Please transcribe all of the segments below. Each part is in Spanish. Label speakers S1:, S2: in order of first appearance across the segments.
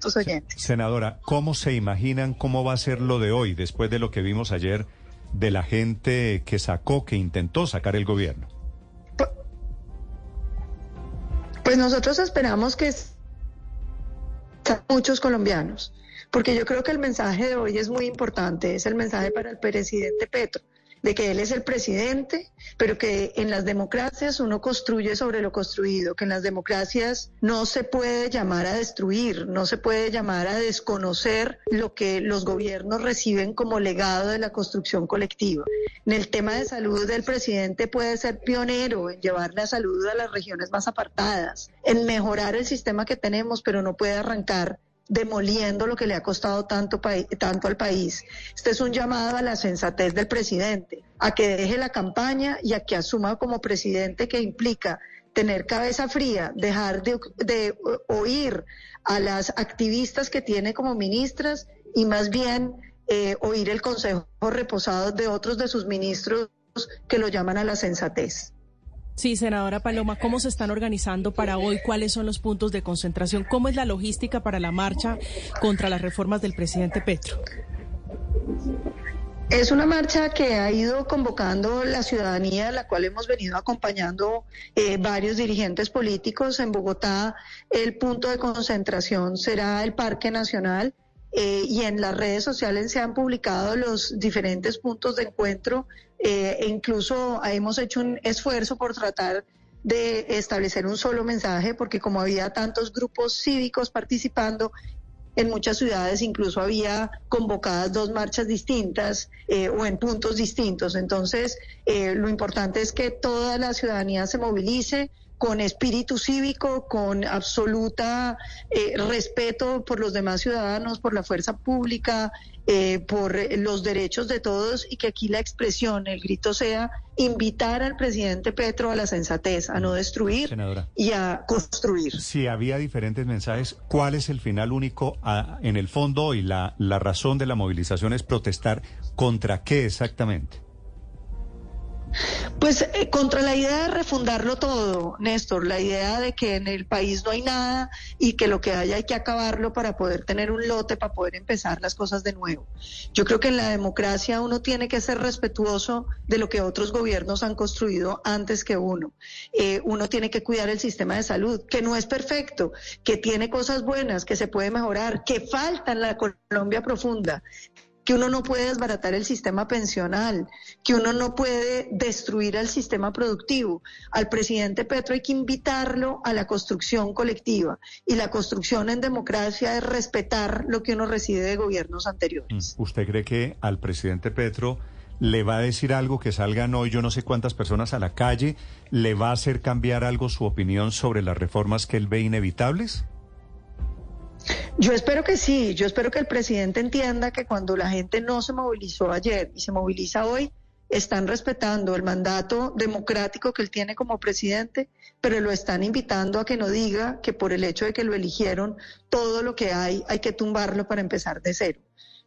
S1: tus oyentes.
S2: Senadora, ¿cómo se imaginan cómo va a ser lo de hoy después de lo que vimos ayer de la gente que sacó, que intentó sacar el gobierno?
S1: Pues nosotros esperamos que muchos colombianos, porque yo creo que el mensaje de hoy es muy importante, es el mensaje para el presidente Petro de que él es el presidente, pero que en las democracias uno construye sobre lo construido, que en las democracias no se puede llamar a destruir, no se puede llamar a desconocer lo que los gobiernos reciben como legado de la construcción colectiva. En el tema de salud, el presidente puede ser pionero en llevar la salud a las regiones más apartadas, en mejorar el sistema que tenemos, pero no puede arrancar demoliendo lo que le ha costado tanto, tanto al país. Este es un llamado a la sensatez del presidente, a que deje la campaña y a que asuma como presidente que implica tener cabeza fría, dejar de, oír a las activistas que tiene como ministras y más bien eh, oír el consejo reposado de otros de sus ministros que lo llaman a la sensatez.
S3: Sí, senadora Paloma, ¿cómo se están organizando para hoy? ¿Cuáles son los puntos de concentración? ¿Cómo es la logística para la marcha contra las reformas del presidente Petro?
S1: Es una marcha que ha ido convocando la ciudadanía, la cual hemos venido acompañando eh, varios dirigentes políticos. En Bogotá, el punto de concentración será el Parque Nacional. Eh, y en las redes sociales se han publicado los diferentes puntos de encuentro eh, e incluso hemos hecho un esfuerzo por tratar de establecer un solo mensaje porque como había tantos grupos cívicos participando en muchas ciudades incluso había convocadas dos marchas distintas eh, o en puntos distintos. Entonces, lo importante es que toda la ciudadanía se movilice, con espíritu cívico, con absoluta eh, respeto por los demás ciudadanos, por la fuerza pública, eh, por los derechos de todos y que aquí la expresión, el grito sea invitar al presidente Petro a la sensatez, a no destruir y a construir.
S2: Si había diferentes mensajes, ¿cuál es el final único en el fondo y la, la razón de la movilización es protestar contra qué exactamente?
S1: Pues eh, contra la idea de refundarlo todo, Néstor, la idea de que en el país no hay nada y que lo que haya hay que acabarlo para poder tener un lote, para poder empezar las cosas de nuevo. Yo creo que en la democracia uno tiene que ser respetuoso de lo que otros gobiernos han construido antes que uno. Eh, uno tiene que cuidar el sistema de salud, que no es perfecto, que tiene cosas buenas, que se puede mejorar, que falta en la Colombia profunda que uno no puede desbaratar el sistema pensional, que uno no puede destruir el sistema productivo. Al presidente Petro hay que invitarlo a la construcción colectiva y la construcción en democracia es respetar lo que uno recibe de gobiernos anteriores.
S2: Mm. ¿Usted cree que al presidente Petro le va a decir algo que salgan hoy yo no sé cuántas personas a la calle? ¿Le va a hacer cambiar algo su opinión sobre las reformas que él ve inevitables?
S1: Yo espero que sí, yo espero que el presidente entienda que cuando la gente no se movilizó ayer y se moviliza hoy, están respetando el mandato democrático que él tiene como presidente, pero lo están invitando a que no diga que por el hecho de que lo eligieron, todo lo que hay hay que tumbarlo para empezar de cero.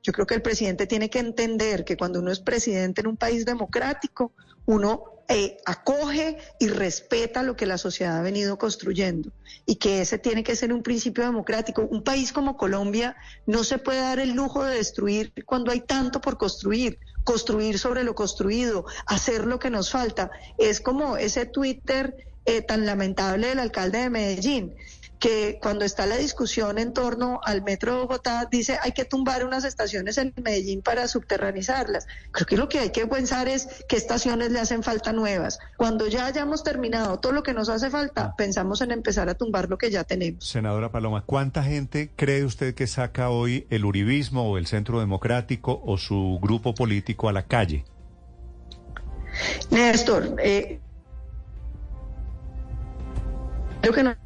S1: Yo creo que el presidente tiene que entender que cuando uno es presidente en un país democrático, uno eh, acoge y respeta lo que la sociedad ha venido construyendo y que ese tiene que ser un principio democrático. Un país como Colombia no se puede dar el lujo de destruir cuando hay tanto por construir, construir sobre lo construido, hacer lo que nos falta. Es como ese Twitter eh, tan lamentable del alcalde de Medellín que cuando está la discusión en torno al metro de Bogotá, dice hay que tumbar unas estaciones en Medellín para subterranizarlas. Creo que lo que hay que pensar es qué estaciones le hacen falta nuevas. Cuando ya hayamos terminado todo lo que nos hace falta, pensamos en empezar a tumbar lo que ya tenemos.
S2: Senadora Paloma, ¿cuánta gente cree usted que saca hoy el Uribismo o el Centro Democrático o su grupo político a la calle?
S1: Néstor, eh, creo que no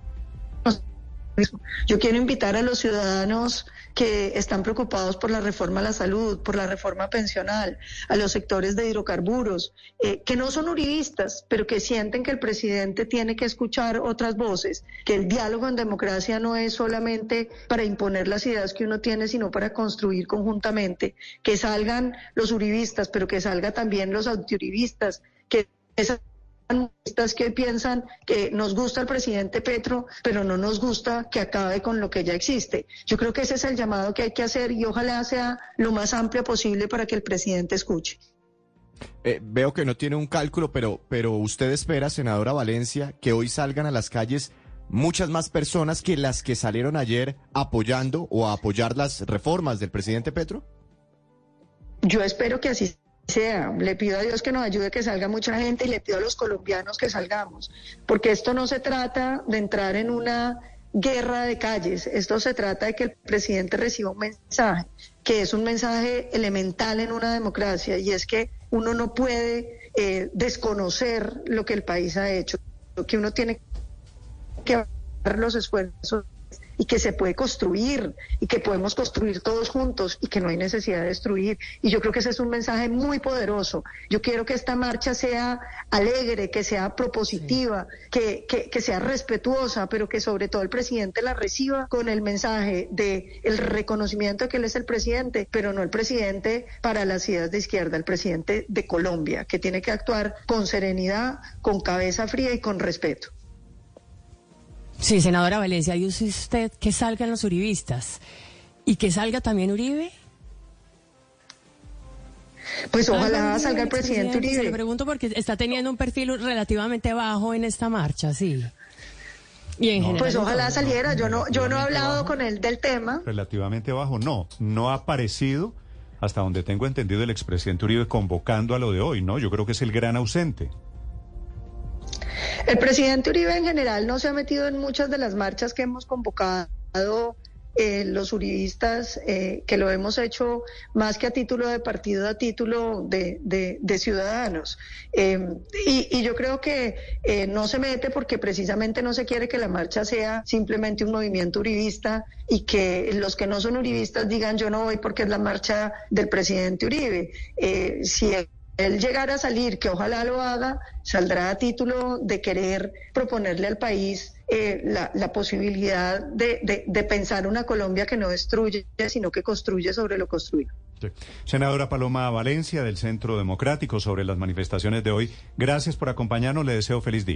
S1: yo quiero invitar a los ciudadanos que están preocupados por la reforma a la salud, por la reforma pensional, a los sectores de hidrocarburos, eh, que no son uribistas, pero que sienten que el presidente tiene que escuchar otras voces, que el diálogo en democracia no es solamente para imponer las ideas que uno tiene, sino para construir conjuntamente, que salgan los uribistas, pero que salga también los antiuribistas, que que hoy piensan que nos gusta el presidente Petro, pero no nos gusta que acabe con lo que ya existe. Yo creo que ese es el llamado que hay que hacer y ojalá sea lo más amplio posible para que el presidente escuche.
S4: Eh, veo que no tiene un cálculo, pero, pero usted espera, senadora Valencia, que hoy salgan a las calles muchas más personas que las que salieron ayer apoyando o a apoyar las reformas del presidente Petro?
S1: Yo espero que así sea. Le pido a Dios que nos ayude que salga mucha gente y le pido a los colombianos que salgamos, porque esto no se trata de entrar en una guerra de calles, esto se trata de que el presidente reciba un mensaje, que es un mensaje elemental en una democracia, y es que uno no puede eh, desconocer lo que el país ha hecho, que uno tiene que los esfuerzos y que se puede construir y que podemos construir todos juntos y que no hay necesidad de destruir. Y yo creo que ese es un mensaje muy poderoso. Yo quiero que esta marcha sea alegre, que sea propositiva, que, que, sea respetuosa, pero que sobre todo el presidente la reciba con el mensaje de el reconocimiento de que él es el presidente, pero no el presidente para las ideas de izquierda, el presidente de Colombia, que tiene que actuar con serenidad, con cabeza fría y con respeto.
S5: Sí, senadora Valencia, dice usted que salgan los uribistas y que salga también Uribe.
S1: Pues ojalá salga el presidente Uribe.
S5: Le pregunto porque está teniendo un perfil relativamente bajo en esta marcha, sí.
S1: Y en pues ojalá saliera. Yo no, yo no he hablado con él del tema.
S2: Relativamente bajo, no, no ha aparecido hasta donde tengo entendido el expresidente Uribe convocando a lo de hoy, ¿no? Yo creo que es el gran ausente.
S1: El presidente Uribe en general no se ha metido en muchas de las marchas que hemos convocado eh, los uribistas, eh, que lo hemos hecho más que a título de partido, a título de, ciudadanos. Em, y, yo creo que eh, no se mete porque precisamente no se quiere que la marcha sea simplemente un movimiento uribista y que los que no son uribistas digan yo no voy porque es la marcha del presidente Uribe. si él llegara a salir, que ojalá lo haga, saldrá a título de querer proponerle al país eh, la, posibilidad de, pensar una Colombia que no destruye, sino que construye sobre lo construido.
S2: Senadora Paloma Valencia del Centro Democrático sobre las manifestaciones de hoy, gracias por acompañarnos, le deseo feliz día.